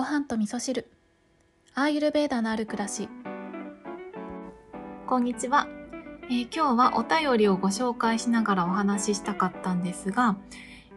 ご飯と味噌汁。アーユルベーダのある暮らし。こんにちは、えー、今日はお便りをご紹介しながらお話ししたかったんですが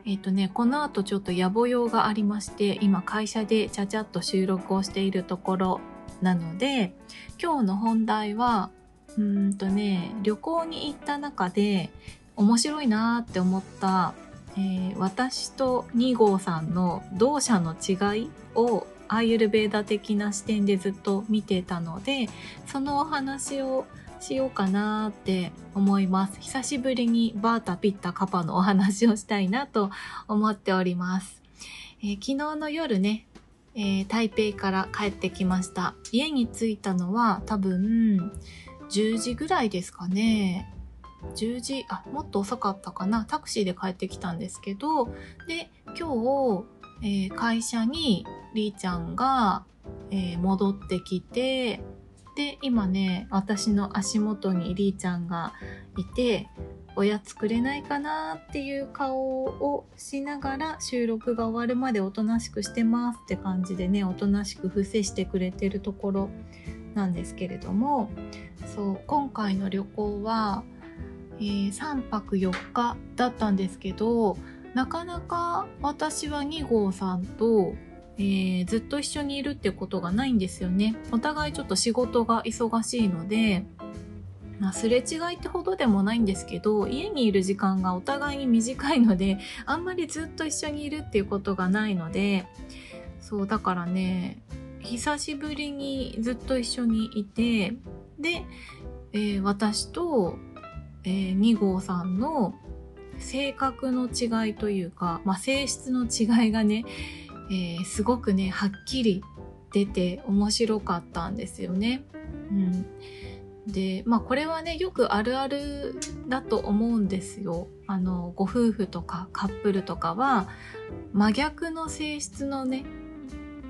えっ、ー、とねこの後ちょっと野暮用がありまして今会社でちゃちゃっと収録をしているところなので今日の本題はうんとね旅行に行った中で面白いなって思ったえー、私と2号さんの同社の違いをアーユルベーダ的な視点でずっと見てたのでそのお話をしようかなって思います。久しぶりにバータピッタカパのお話をしたいなと思っております、えー、昨日の夜ね、えー、台北から帰ってきました。家に着いたのは多分10時ぐらいですかね。10時あもっと遅かったかな。タクシーで帰ってきたんですけどで今日、えー、会社にりーちゃんが、えー、戻ってきてで今ね私の足元にりーちゃんがいておやつくれないかなっていう顔をしながら収録が終わるまでおとなしくしてますって感じでねおとなしく伏せしてくれてるところなんですけれどもそう今回の旅行はえー、3泊4日だったんですけどなかなか私は2号さんと、えー、ずっと一緒にいるってことがないんですよね。お互いちょっと仕事が忙しいのでまあ、すれ違いってほどでもないんですけど家にいる時間がお互いに短いので あんまりずっと一緒にいるっていうことがないのでそうだからね久しぶりにずっと一緒にいてで、えー、私とえー、2号さんの性格の違いというか、まあ、性質の違いがね、えー、すごくねはっきり出て面白かったんですよね。うん、でまあこれはねよくあるあるだと思うんですよ。あのご夫婦とかカップルとかは真逆の性質のね、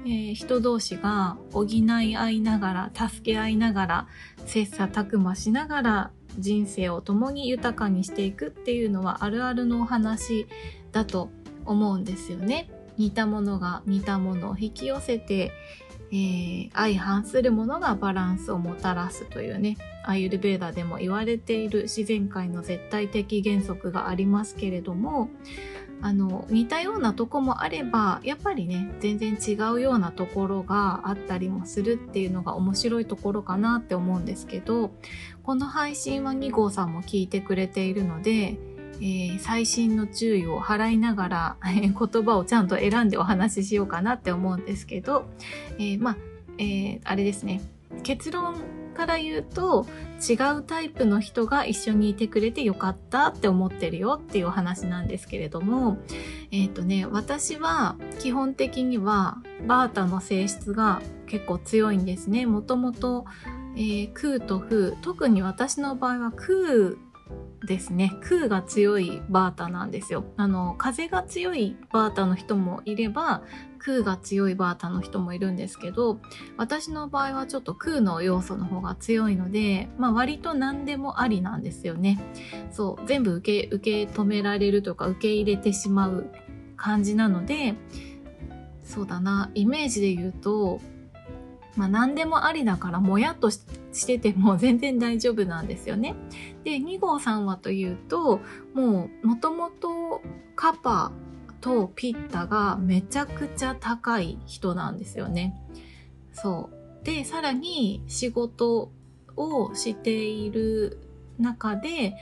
えー、人同士が補い合いながら助け合いながら切磋琢磨しながら人生を共に豊かにしていくっていうのはあるあるのお話だと思うんですよね。似たものが似たものを引き寄せて、えー、相反するものがバランスをもたらすというねアユルベーダでも言われている自然界の絶対的原則がありますけれどもあの似たようなとこもあればやっぱりね全然違うようなところがあったりもするっていうのが面白いところかなって思うんですけどこの配信は2号さんも聞いてくれているので、えー、最新の注意を払いながら、えー、言葉をちゃんと選んでお話ししようかなって思うんですけど、えー、まあ、えあれですね。結論から言うと違うタイプの人が一緒にいてくれてよかったって思ってるよっていうお話なんですけれどもえっ、ー、とね私は基本的にはバータの性質が結構強いんですね。もともと、え、空と風。特に私の場合は空ですね。空が強いバータなんですよ。あの風が強いバータの人もいれば空が強いバータの人もいるんですけど私の場合はちょっと空の要素の方が強いので、まあ、割と何でもありなんですよね。そう全部受け受け止められるとか受け入れてしまう感じなのでそうだな。イメージで言うとまあ何でもありだからもやっとしてても 全然大丈夫なんですよね。で、2号さんはというと、もうもともとカパとピッタがめちゃくちゃ高い人なんですよね。そう。で、さらに仕事をしている中で、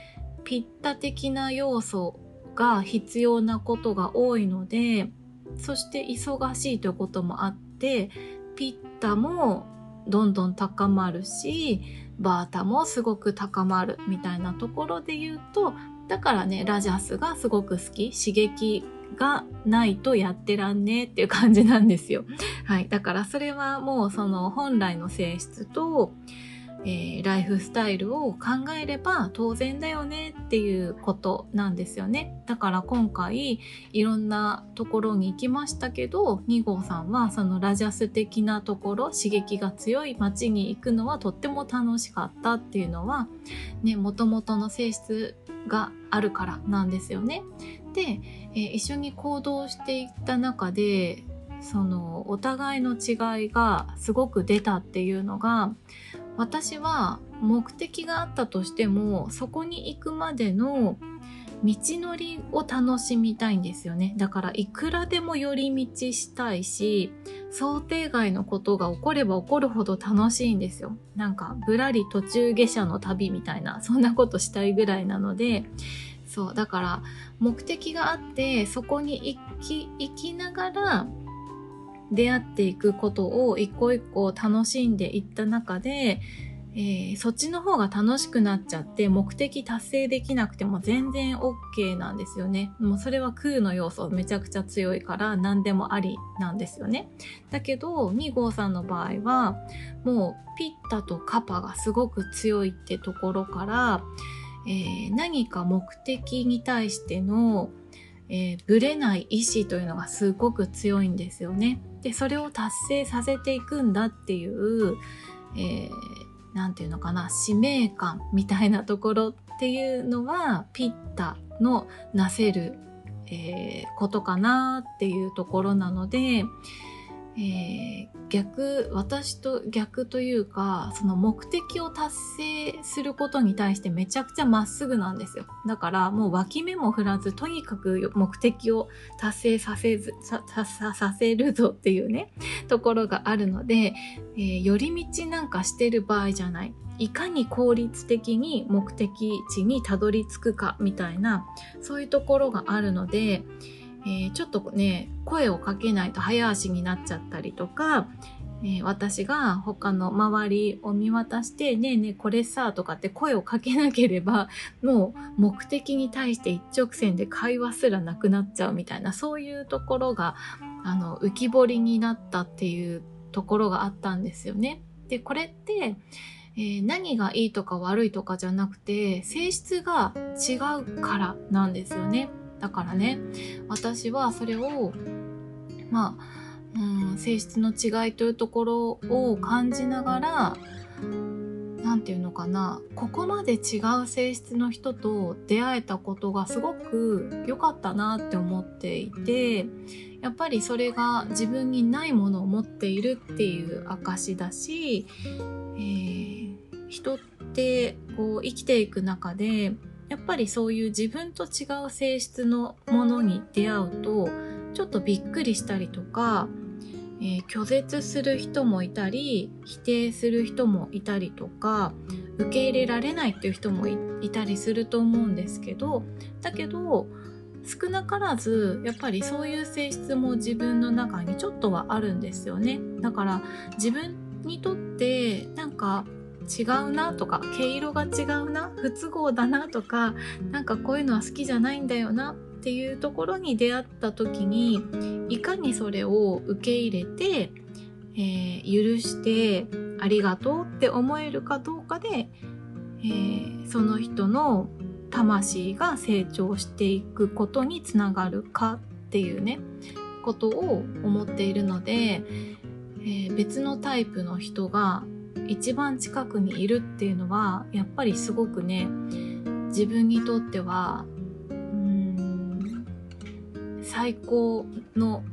ピッタ的な要素が必要なことが多いので、そして忙しいということもあって、ピッタもどんどん高まるし、バータもすごく高まるみたいなところで言うと、だからね、ラジャスがすごく好き。刺激がないとやってらんねっていう感じなんですよ。はい。だからそれはもうその本来の性質と、えー、ライフスタイルを考えれば当然だよねっていうことなんですよね。だから今回いろんなところに行きましたけど、2号さんはそのラジャス的なところ、刺激が強い街に行くのはとっても楽しかったっていうのは、ね、元々の性質があるからなんですよね。で、えー、一緒に行動していった中でそのお互いの違いがすごく出たっていうのが私は目的があったとしてもそこに行くまでの道のりを楽しみたいんですよね。だからいくらでも寄り道したいし想定外のことが起これば起こるほど楽しいんですよ。なんかぶらり途中下車の旅みたいなそんなことしたいぐらいなので。そうだから目的があってそこに行き行きながら出会っていくことを一個一個楽しんでいった中でえー、そっちの方が楽しくなっちゃって目的達成できなくても全然 OK なんですよね。もうそれは空の要素めちゃくちゃ強いから何でもありなんですよね。だけど2号さんの場合はもうピッタとカパがすごく強いってところから、えー、何か目的に対してのえー、ぶれない意志というのがすごく強いんですよね。で、それを達成させていくんだっていう、えー、何て言うのかな使命感みたいなところっていうのはピッタのなせる、えー、ことかなっていうところなので、えー、逆私と逆というかその目的を達成することに対してめちゃくちゃまっすぐなんですよ。だからもう脇目も振らずとにかく目的を達成させずさささせるぞっていうねところがあるので、えー、寄り道なんかしてる場合じゃない。いかに効率的に目的地にたどり着くかみたいなそういうところがあるのでえー、ちょっとね声をかけないと早足になっちゃったりとか、えー、私が他の周りを見渡して「ねえねえこれさ」とかって声をかけなければ もう目的に対して一直線で会話すらなくなっちゃうみたいなそういうところがあの浮き彫りになったっていうところがあったんですよね。でこれってえー、何がいいとか悪いとかじゃなくて性質が違うからなんですよね。だからね私はそれをまあ、うん、性質の違いというところを感じながら何て言うのかなここまで違う性質の人と出会えたことがすごく良かったなって思っていてやっぱりそれが自分にないものを持っているっていう証だし、えー、人ってこう生きていく中でやっぱりそういう自分と違う性質のものに出会うとちょっとびっくりしたりとか、えー、拒絶する人もいたり否定する人もいたりとか受け入れられないっていう人もいたりすると思うんですけどだけど少なからずやっぱりそういう性質も自分の中にちょっとはあるんですよね。だから自分にとってなんか違うなとか毛色が違うな不都合だなとかなんかこういうのは好きじゃないんだよなっていうところに出会った時にいかにそれを受け入れて、えー、許してありがとうって思えるかどうかで、えー、その人の魂が成長していくことにつながるかっていうねことを思っているので、えー、別のタイプの人が一番近くにいるっていうのはやっぱりすごくね自分にとってはうん最高の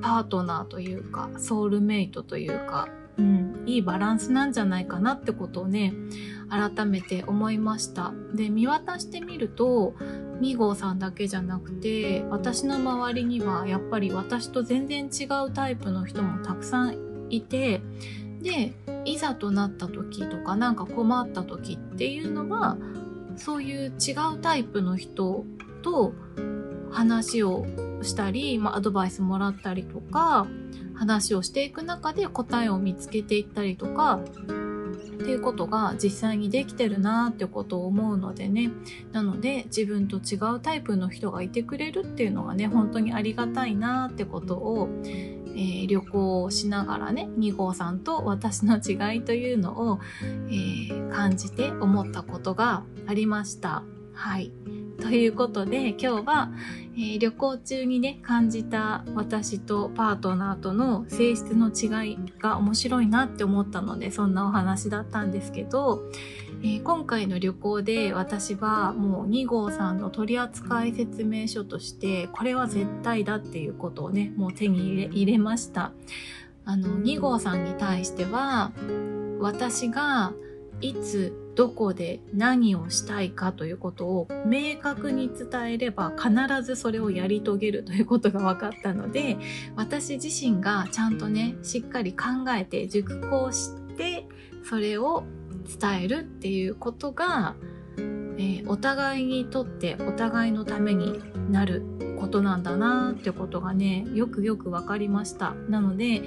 パートナーというかソウルメイトというか、うん、いいバランスなんじゃないかなってことをね改めて思いました。で見渡してみると2号さんだけじゃなくて私の周りにはやっぱり私と全然違うタイプの人もたくさんいてでいざとなった時とかなんか困った時っていうのはそういう違うタイプの人と話をしたり、まあ、アドバイスもらったりとか話をしていく中で答えを見つけていったりとかっていうことが実際にできてるなってことを思うのでね。なので自分と違うタイプの人がいてくれるっていうのがね本当にありがたいなってことをええー、旅行をしながらね2号さんと私の違いというのを、えー、感じて思ったことがありました。はい。ということで今日は、えー、旅行中にね感じた私とパートナーとの性質の違いが面白いなって思ったのでそんなお話だったんですけど、えー、今回の旅行で私はもう2号さんの取扱説明書としてこれは絶対だっていうことをねもう手に入れました。あの2号さんに対しては私がいつどこで何をしたいかということを明確に伝えれば必ずそれをやり遂げる ということが分かったので私自身がちゃんとねしっかり考えて熟考してそれを伝えるっていうことが、えー、お互いにとってお互いのためになることなんだなってことがねよくよく分かりました。なので、え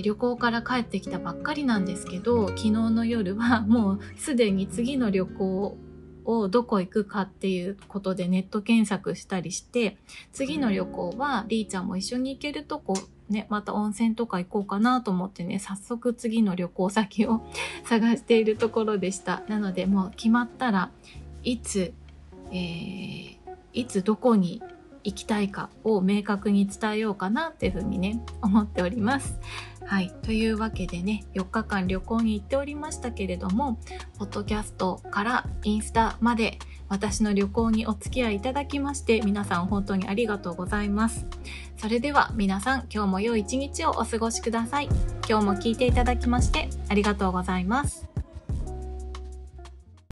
ー、旅行から帰ってきたばっかりなんですけど昨日の夜は もうすでに次の旅行をどこ行くかっていうことでネット検索したりして次の旅行はりーちゃんも一緒に行けるとこね、また温泉とか行こうかなと思ってね、早速次の旅行先を 探しているところでした。なのでもう決まったらいつ、えー、いつどこに行きたいかを明確に伝えようかなっていうふうにね思っております。はい。というわけでね、4日間旅行に行っておりましたけれども、ポッドキャストからインスタまで私の旅行にお付き合いいただきまして、皆さん本当にありがとうございます。それでは皆さん、今日も良い一日をお過ごしください。今日も聞いていただきましてありがとうございます。